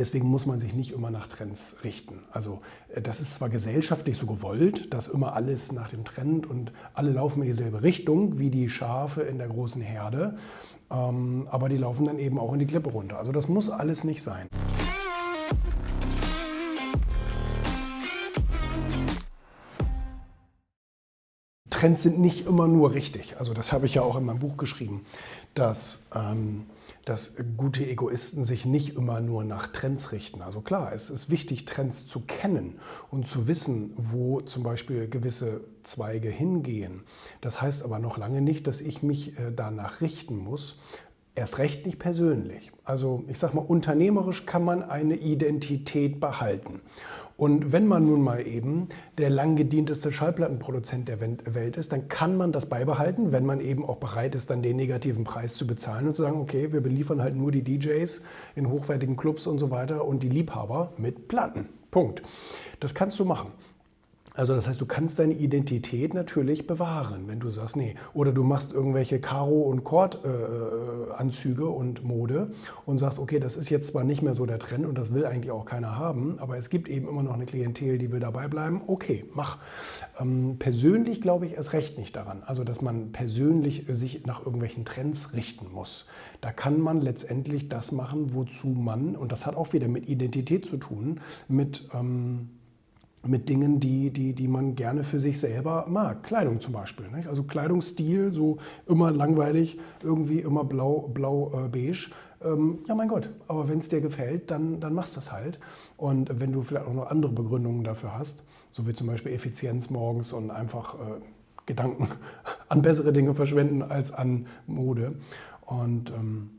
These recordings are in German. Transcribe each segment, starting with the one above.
Deswegen muss man sich nicht immer nach Trends richten. Also äh, das ist zwar gesellschaftlich so gewollt, dass immer alles nach dem Trend und alle laufen in dieselbe Richtung wie die Schafe in der großen Herde, ähm, aber die laufen dann eben auch in die Klippe runter. Also das muss alles nicht sein. Trends sind nicht immer nur richtig. Also das habe ich ja auch in meinem Buch geschrieben, dass, ähm, dass gute Egoisten sich nicht immer nur nach Trends richten. Also klar, es ist wichtig, Trends zu kennen und zu wissen, wo zum Beispiel gewisse Zweige hingehen. Das heißt aber noch lange nicht, dass ich mich äh, danach richten muss. Erst recht nicht persönlich. Also ich sage mal, unternehmerisch kann man eine Identität behalten. Und wenn man nun mal eben der lang gedienteste Schallplattenproduzent der Welt ist, dann kann man das beibehalten, wenn man eben auch bereit ist, dann den negativen Preis zu bezahlen und zu sagen, okay, wir beliefern halt nur die DJs in hochwertigen Clubs und so weiter und die Liebhaber mit Platten. Punkt. Das kannst du machen. Also das heißt, du kannst deine Identität natürlich bewahren, wenn du sagst, nee, oder du machst irgendwelche Karo- und Kord-Anzüge und Mode und sagst, okay, das ist jetzt zwar nicht mehr so der Trend und das will eigentlich auch keiner haben, aber es gibt eben immer noch eine Klientel, die will dabei bleiben. Okay, mach. Ähm, persönlich glaube ich erst recht nicht daran, also dass man persönlich sich nach irgendwelchen Trends richten muss. Da kann man letztendlich das machen, wozu man, und das hat auch wieder mit Identität zu tun, mit... Ähm, mit Dingen, die, die, die man gerne für sich selber mag. Kleidung zum Beispiel. Nicht? Also Kleidungsstil, so immer langweilig, irgendwie immer blau, blau äh, beige. Ähm, ja, mein Gott, aber wenn es dir gefällt, dann, dann machst du das halt. Und wenn du vielleicht auch noch andere Begründungen dafür hast, so wie zum Beispiel Effizienz morgens und einfach äh, Gedanken an bessere Dinge verschwenden als an Mode. Und ähm,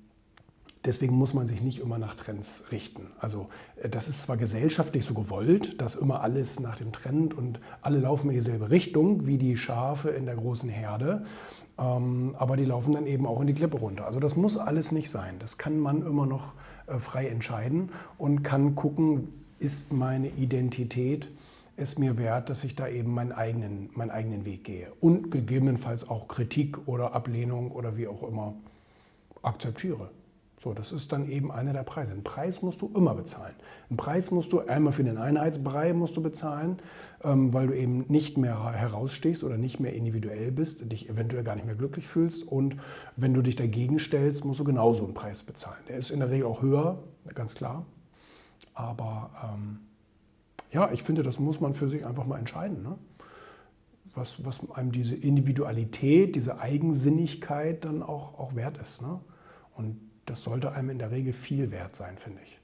Deswegen muss man sich nicht immer nach Trends richten. Also äh, das ist zwar gesellschaftlich so gewollt, dass immer alles nach dem Trend und alle laufen in dieselbe Richtung wie die Schafe in der großen Herde, ähm, aber die laufen dann eben auch in die Klippe runter. Also das muss alles nicht sein. Das kann man immer noch äh, frei entscheiden und kann gucken, ist meine Identität es mir wert, dass ich da eben meinen eigenen, meinen eigenen Weg gehe und gegebenenfalls auch Kritik oder Ablehnung oder wie auch immer akzeptiere. So, das ist dann eben einer der Preise. Einen Preis musst du immer bezahlen. Einen Preis musst du einmal für den Einheitsbrei musst du bezahlen, ähm, weil du eben nicht mehr herausstehst oder nicht mehr individuell bist, dich eventuell gar nicht mehr glücklich fühlst. Und wenn du dich dagegen stellst, musst du genauso einen Preis bezahlen. Der ist in der Regel auch höher, ganz klar. Aber ähm, ja, ich finde, das muss man für sich einfach mal entscheiden. Ne? Was, was einem diese Individualität, diese Eigensinnigkeit dann auch, auch wert ist. Ne? Und das sollte einem in der Regel viel wert sein, finde ich.